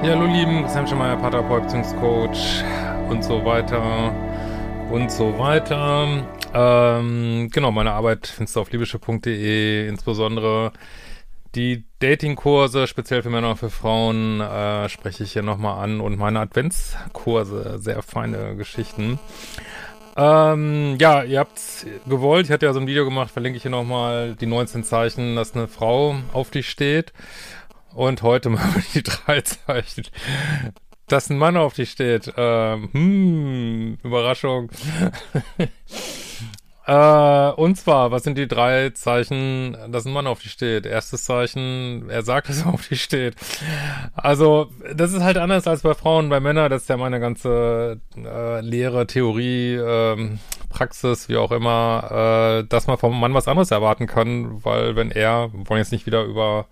Ja, hallo Lieben, Sam Schemeier, Paartherapeut, Beziehungscoach und so weiter und so weiter. Ähm, genau, meine Arbeit findest du auf liebische.de, insbesondere die Datingkurse, speziell für Männer und für Frauen, äh, spreche ich hier nochmal an und meine Adventskurse, sehr feine Geschichten. Ähm, ja, ihr habt's gewollt, ich hatte ja so ein Video gemacht, verlinke ich hier nochmal die 19 Zeichen, dass eine Frau auf dich steht. Und heute wir die drei Zeichen, dass ein Mann auf dich steht. Ähm, hm, Überraschung. äh, und zwar, was sind die drei Zeichen, dass ein Mann auf dich steht? Erstes Zeichen, er sagt, dass er auf dich steht. Also, das ist halt anders als bei Frauen, bei Männern, das ist ja meine ganze äh, Lehre, Theorie, ähm, Praxis, wie auch immer, äh, dass man vom Mann was anderes erwarten kann, weil wenn er, wir wollen jetzt nicht wieder über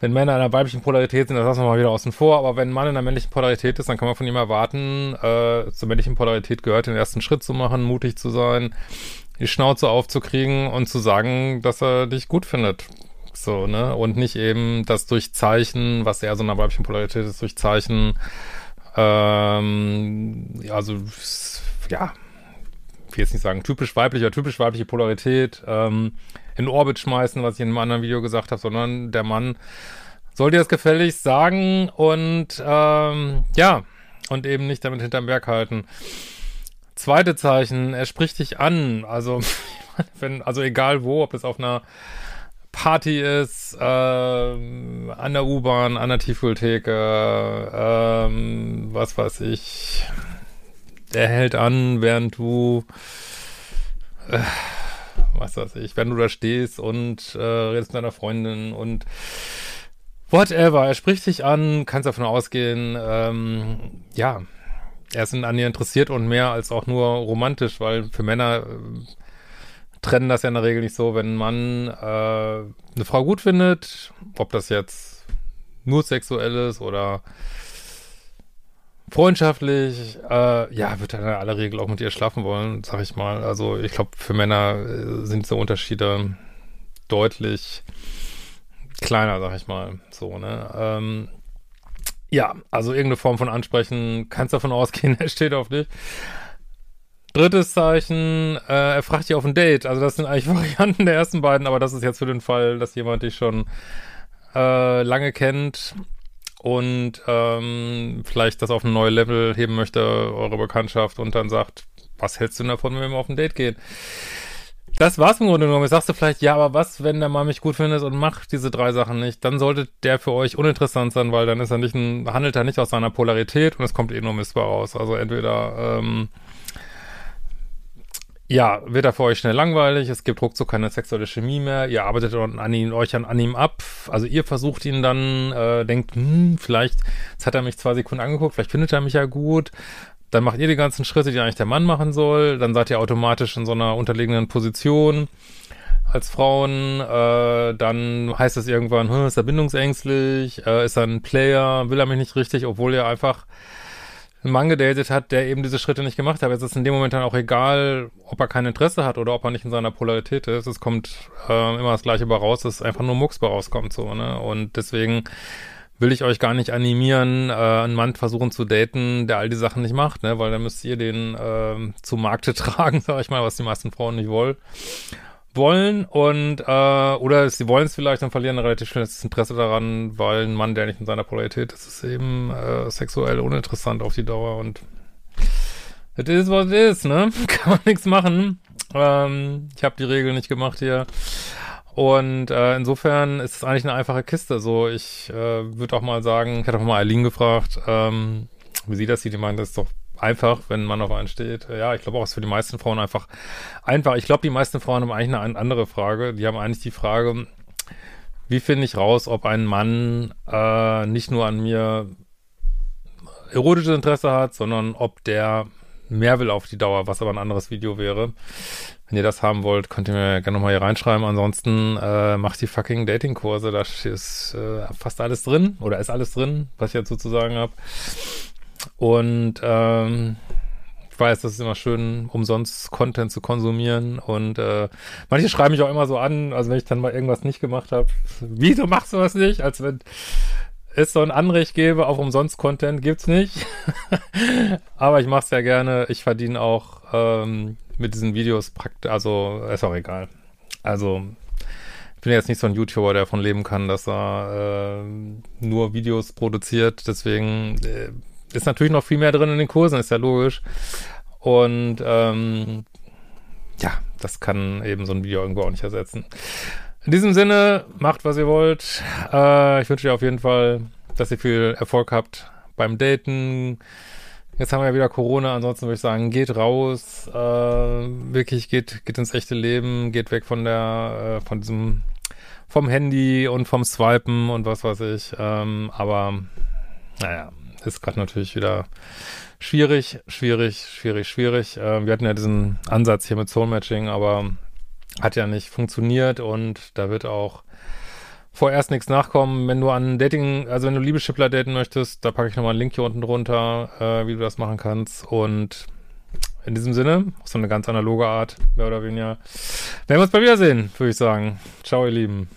wenn Männer in einer weiblichen Polarität sind, das lassen wir mal wieder außen vor, aber wenn ein Mann in einer männlichen Polarität ist, dann kann man von ihm erwarten, äh, zur männlichen Polarität gehört, den ersten Schritt zu machen, mutig zu sein, die Schnauze aufzukriegen und zu sagen, dass er dich gut findet. So, ne? Und nicht eben das durch Zeichen, was eher so einer weiblichen Polarität ist, durch Zeichen, ähm, also, ja, ich will jetzt nicht sagen typisch weiblich oder typisch weibliche Polarität, ähm, in Orbit schmeißen, was ich in einem anderen Video gesagt habe, sondern der Mann soll dir das gefälligst sagen und ähm, ja, und eben nicht damit hinterm Berg halten. Zweite Zeichen, er spricht dich an. Also, wenn, also egal wo, ob es auf einer Party ist, äh, an der U-Bahn, an der Tiefkühltheke, ähm, was weiß ich. Er hält an, während du äh, was weiß ich, wenn du da stehst und äh, redest mit deiner Freundin und whatever, er spricht dich an, kannst davon ausgehen, ähm, ja, er ist an dir interessiert und mehr als auch nur romantisch, weil für Männer äh, trennen das ja in der Regel nicht so, wenn ein Mann äh, eine Frau gut findet, ob das jetzt nur sexuell ist oder freundschaftlich, äh, ja, wird er in aller Regel auch mit ihr schlafen wollen, sag ich mal. Also ich glaube, für Männer äh, sind so Unterschiede deutlich kleiner, sag ich mal. So, ne? Ähm, ja, also irgendeine Form von Ansprechen, kannst davon ausgehen, er steht auf dich. Drittes Zeichen, äh, er fragt dich auf ein Date. Also das sind eigentlich Varianten der ersten beiden, aber das ist jetzt für den Fall, dass jemand dich schon äh, lange kennt und ähm, vielleicht das auf ein neues Level heben möchte, eure Bekanntschaft, und dann sagt, was hältst du davon, wenn wir mal auf ein Date gehen? Das war's im Grunde genommen. Jetzt sagst du vielleicht, ja, aber was, wenn der Mann mich gut findet und macht diese drei Sachen nicht? Dann sollte der für euch uninteressant sein, weil dann ist er nicht ein, handelt er nicht aus seiner Polarität und es kommt eh nur Missbar raus. Also entweder ähm, ja, wird er für euch schnell langweilig, es gibt ruckzuck keine sexuelle Chemie mehr, ihr arbeitet an ihn, euch an, an ihm ab, also ihr versucht ihn dann, äh, denkt, hm, vielleicht, jetzt hat er mich zwei Sekunden angeguckt, vielleicht findet er mich ja gut, dann macht ihr die ganzen Schritte, die eigentlich der Mann machen soll, dann seid ihr automatisch in so einer unterlegenen Position als Frauen, äh, dann heißt es irgendwann, hm, ist er bindungsängstlich, äh, ist er ein Player, will er mich nicht richtig, obwohl er einfach einen Mann gedatet hat, der eben diese Schritte nicht gemacht hat. Es ist in dem Moment dann auch egal, ob er kein Interesse hat oder ob er nicht in seiner Polarität ist. Es kommt äh, immer das Gleiche bei raus, dass einfach nur Mucks bei rauskommt, so, ne? Und deswegen will ich euch gar nicht animieren, äh, einen Mann versuchen zu daten, der all die Sachen nicht macht, ne? Weil dann müsst ihr den äh, zu Markte tragen, sag ich mal, was die meisten Frauen nicht wollen wollen und äh, oder sie wollen es vielleicht und verlieren relativ schnell das Interesse daran, weil ein Mann, der nicht in seiner Polarität ist, ist eben äh, sexuell uninteressant auf die Dauer und it is what it is, ne? Kann man nichts machen. Ähm, ich habe die Regel nicht gemacht hier. Und äh, insofern ist es eigentlich eine einfache Kiste. So, ich äh, würde auch mal sagen, ich hatte auch mal Eileen gefragt, ähm, wie sie das sieht. Die meint, das ist doch einfach, wenn man auf einen steht. Ja, ich glaube auch, ist für die meisten Frauen einfach einfach. Ich glaube, die meisten Frauen haben eigentlich eine andere Frage. Die haben eigentlich die Frage, wie finde ich raus, ob ein Mann äh, nicht nur an mir erotisches Interesse hat, sondern ob der mehr will auf die Dauer, was aber ein anderes Video wäre. Wenn ihr das haben wollt, könnt ihr mir gerne nochmal hier reinschreiben. Ansonsten äh, macht die fucking Datingkurse. Da ist äh, fast alles drin oder ist alles drin, was ich jetzt sozusagen habe. Und ähm, ich weiß, das ist immer schön, umsonst Content zu konsumieren. Und äh, manche schreiben mich auch immer so an, also wenn ich dann mal irgendwas nicht gemacht habe, wieso machst du was nicht? Als wenn es so ein Anrecht gäbe auf Umsonst-Content, gibt's nicht. Aber ich mache es ja gerne. Ich verdiene auch ähm, mit diesen Videos praktisch, also ist auch egal. Also ich bin jetzt nicht so ein YouTuber, der davon leben kann, dass er äh, nur Videos produziert. Deswegen äh, ist natürlich noch viel mehr drin in den Kursen, ist ja logisch. Und ähm, ja, das kann eben so ein Video irgendwo auch nicht ersetzen. In diesem Sinne, macht, was ihr wollt. Äh, ich wünsche dir auf jeden Fall, dass ihr viel Erfolg habt beim Daten. Jetzt haben wir ja wieder Corona, ansonsten würde ich sagen, geht raus, äh, wirklich geht, geht ins echte Leben, geht weg von der, äh, von diesem, vom Handy und vom Swipen und was weiß ich. Ähm, aber naja, ist gerade natürlich wieder schwierig, schwierig, schwierig, schwierig. Äh, wir hatten ja diesen Ansatz hier mit Soul Matching, aber hat ja nicht funktioniert und da wird auch vorerst nichts nachkommen. Wenn du an Dating, also wenn du Liebeschippler daten möchtest, da packe ich nochmal einen Link hier unten drunter, äh, wie du das machen kannst. Und in diesem Sinne, so eine ganz analoge Art, mehr oder weniger. Werden wir uns bei Wiedersehen, würde ich sagen. Ciao, ihr Lieben.